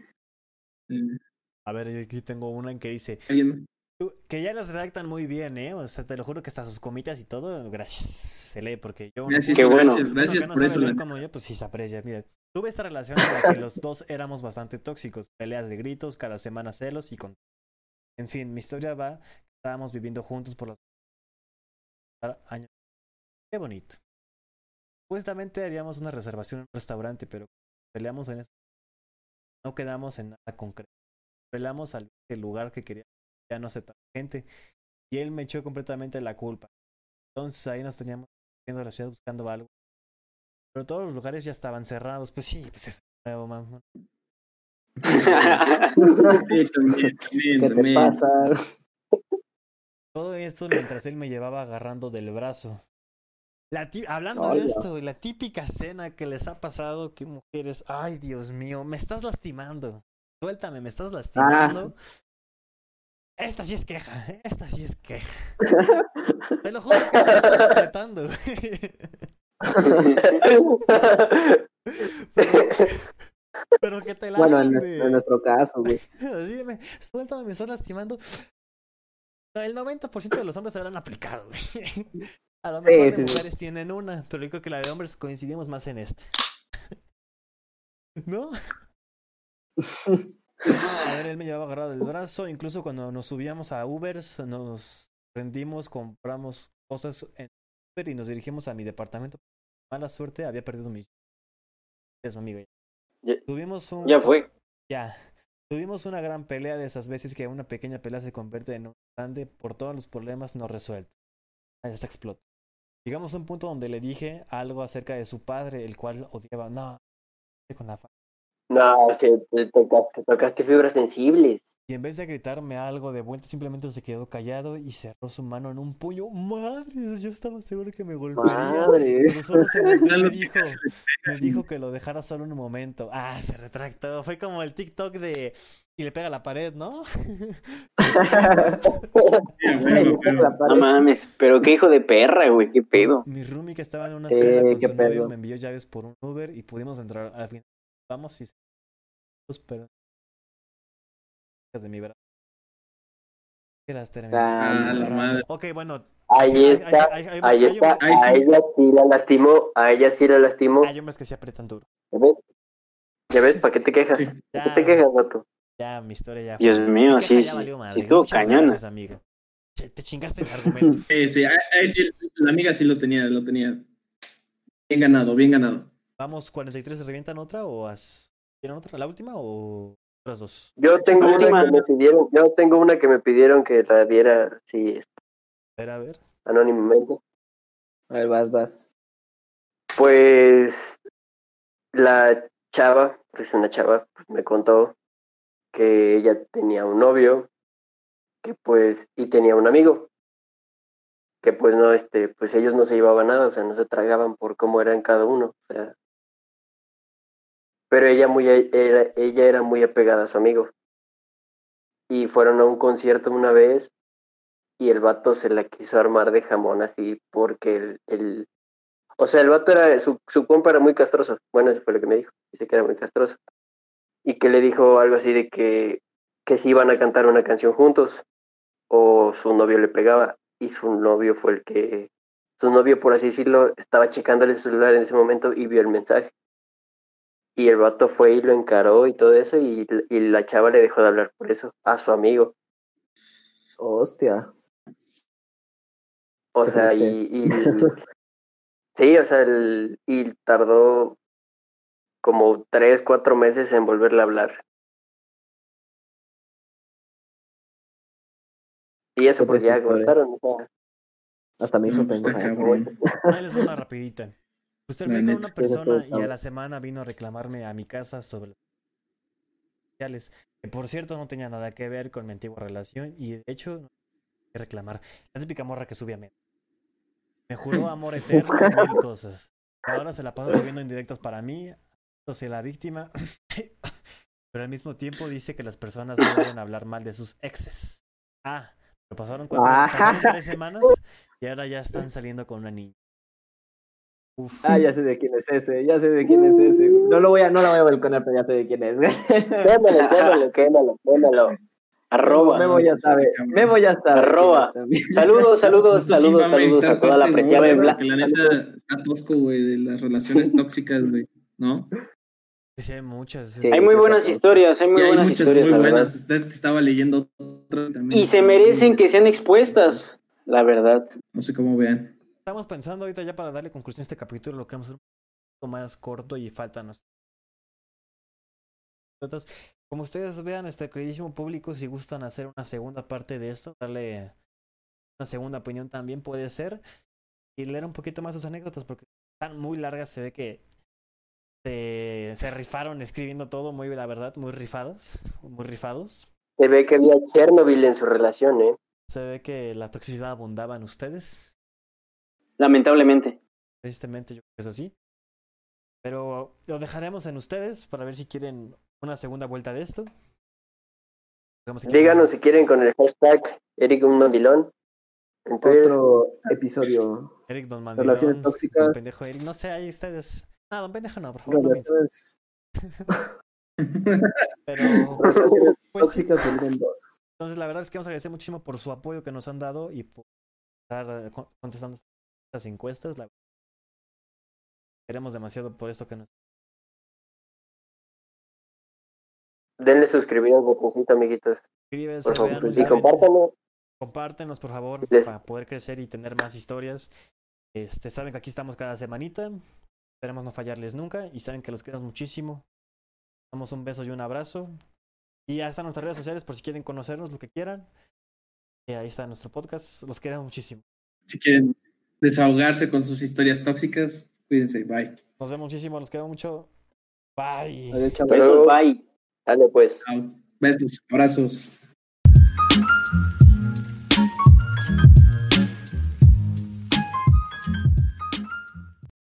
A ver, yo aquí tengo una en que dice, ¿alguien? "Tú- que ya las redactan muy bien, ¿eh? O sea, te lo juro que hasta sus comitas y todo, gracias. Se lee porque yo... Gracias, Qué bueno. gracias, gracias no por eso. la- como yo, pues sí se aprecia. Mira, tuve esta relación en la que los dos éramos bastante tóxicos. Peleas de gritos, cada semana celos y con... En fin, mi historia va... Estábamos viviendo juntos por los años. Qué bonito. Supuestamente haríamos una reservación en un restaurante, pero peleamos en eso. No quedamos en nada concreto. Peleamos al lugar que quería ya no aceptar gente. Y él me echó completamente la culpa. Entonces ahí nos teníamos viendo la ciudad buscando algo. Pero todos los lugares ya estaban cerrados. Pues sí, pues es nuevo, mamá. Sí, también, también, ¿Qué te pasa? Todo esto mientras él me llevaba agarrando del brazo. La Hablando de esto, la típica cena que les ha pasado que mujeres, ay Dios mío, me estás lastimando. Suéltame, me estás lastimando. Esta sí es queja, esta sí es queja. Te lo juro que me estoy apretando. Pero que te la Bueno, en, en nuestro caso, güey. Así me, suéltame, me estás lastimando. El 90% de los hombres se lo han aplicado, güey. A lo Sí, mejor de sí, sí. mujeres tienen una, pero yo creo que la de hombres coincidimos más en este. ¿No? A ver, él me llevaba agarrado del brazo, incluso cuando nos subíamos a Ubers, nos rendimos, compramos cosas en Uber y nos dirigimos a mi departamento. Mala suerte, había perdido mi... Es mi amiga. Ya- Tuvimos un... Ya fue. Ya. Tuvimos una gran pelea de esas veces que una pequeña pelea se convierte en un grande por todos los problemas no resueltos. Ahí está explotó. Llegamos a un punto donde le dije algo acerca de su padre, el cual odiaba. No, con la No, te tocaste, tocaste fibras sensibles. Y en vez de gritarme algo de vuelta, simplemente se quedó callado y cerró su mano en un puño. Madre, yo estaba seguro que me golpearía. Madre. Pero solo se volteó Ya y me dijo, me dijo que lo dejara solo un momento. Ah, se retractó. Fue como el TikTok de... Y le pega a la pared, ¿no? No mames, pero qué hijo de perra, güey, qué pedo. Mi roomie que estaba en una Eh, cena con su novio me envió llaves por un Uber y pudimos entrar al fin. Vamos y pero de mi brazo. Que las terminé Ah, la madre. Ok, bueno. Ahí está, hay- ahí hay está. Ahí sí. A ella sí la lastimó, a ella sí la lastimó. Hay hombres que se aprietan duro. ¿Ya ves? ¿Ya ves? ¿Para qué te quejas? Sí. ¿Para qué Ya, te quejas, vato? ya, mi historia ya. Dios fue. mío, Mi queja sí, sí. valió madre. Estuvo Muchas cañona. gracias, amiga. Che, Te chingaste mi argumento. Sí, sí, ahí- ahí sí, la amiga sí lo tenía, lo tenía. Bien ganado, bien ganado. Vamos, 43, ¿se revientan otra o has... ¿Tienen otra? ¿La última o otras dos? Yo tengo La una última. que me pidieron, yo tengo una que me pidieron que la diera, sí, A ver, a ver. anónimamente. A ver, vas, vas. Pues la chava, pues una chava, pues, me contó que ella tenía un novio, que pues, y tenía un amigo, que pues no, este, pues ellos no se llevaban nada, o sea, no se tragaban por cómo eran cada uno, o sea. Pero ella muy, era, ella era muy apegada a su amigo. Y fueron a un concierto una vez y el vato se la quiso armar de jamón así porque el, el o sea, el vato era, su, su compa era muy castroso. Bueno, eso fue lo que me dijo. Dice que era muy castroso. Y que le dijo algo así de que, que si iban a cantar una canción juntos. O su novio le pegaba. Y su novio fue el que, su novio, por así decirlo, estaba checándole su celular en ese momento y vio el mensaje. Y el vato fue y lo encaró y todo eso, y, y la chava le dejó de hablar por eso, a su amigo. Hostia. O sea, y, sí, o sea, el- y tardó como tres, cuatro meses en volverle a hablar. Y eso pues ya sea, Hasta me hizo está pensar. Ahí les una rapidita. Usted ve con neta. una persona y a la semana vino a reclamarme a mi casa sobre sociales, que por cierto no tenía nada que ver con mi antigua relación y de hecho no tenía que reclamar. La típica morra que sube a mí. Me juró amor eterno y mil cosas. Ahora se la pasa subiendo indirectas para mí, soy la víctima, pero al mismo tiempo dice que las personas no deben hablar mal de sus exes. Ah, pero pasaron, cuatro, Ah. pasaron tres semanas y ahora ya están saliendo con una niña. Uf. Ah, ya sé de quién es ese, ya sé de quién es ese. No lo voy a, no lo voy a balconar, pero ya sé de quién es. quémalo, quémalo, quémalo, quémalo. Arroba. Memo ya sabe, Memo ya sabe. Arroba. Saludos, saludos, Esto sí saludos, a saludos a toda la porque la neta está tosco, güey, de las relaciones tóxicas, güey, ¿no? Sí, hay muchas. Sí. Hay muy buenas historias, hay muy hay buenas muchas historias, muy la buenas. verdad. Esta es que estaba leyendo otra también. Y se merecen que sean expuestas, la verdad. No sé cómo vean. Estamos pensando ahorita ya para darle conclusión a este capítulo, lo queremos hacer un poco más corto y faltan nuestros- Como ustedes vean, este queridísimo público, si gustan hacer una segunda parte de esto, darle una segunda opinión también puede ser. Y leer un poquito más sus anécdotas, porque están muy largas, se ve que se, se rifaron escribiendo todo, muy la verdad, muy rifadas, muy rifados. Se ve que había Chernobyl en su relación, ¿eh? Se ve que la toxicidad abundaba en ustedes. Lamentablemente. Tristemente yo creo que es así. Pero lo dejaremos en ustedes para ver si quieren una segunda vuelta de esto. Digamos que quieren- Díganos si quieren con el hashtag Eric un mandilón. En Twitter. Otro episodio. Eric Don Relaciones Mandilón, tóxicas. Don Pendejo Eric. No sé, ahí ustedes. No, Don Pendejo no, por favor. Relaciones, Pero. relaciones Pues, tóxicas volumen 2. entonces, la verdad es que vamos a agradecer muchísimo por su apoyo que nos han dado y por estar eh, con- contestando estas encuestas. La... Queremos demasiado por esto que nos. Denle suscribir al botoncito, amiguitos. Suscríbanse, Por favor. véanos, Y compártanlo. Compártenos, por favor, Les- para poder crecer y tener más historias. Este, saben que aquí estamos cada semanita. Esperemos no fallarles nunca. Y saben que los queremos muchísimo. Damos un beso y un abrazo. Y ahí están nuestras redes sociales por si quieren conocernos, lo que quieran. Y ahí está nuestro podcast. Los queremos muchísimo. Si quieren desahogarse con sus historias tóxicas, cuídense. Bye. Nos vemos muchísimo. Los queremos mucho. Bye. Adiós, Besos, bye. Dale, pues. Chao. Besos, abrazos.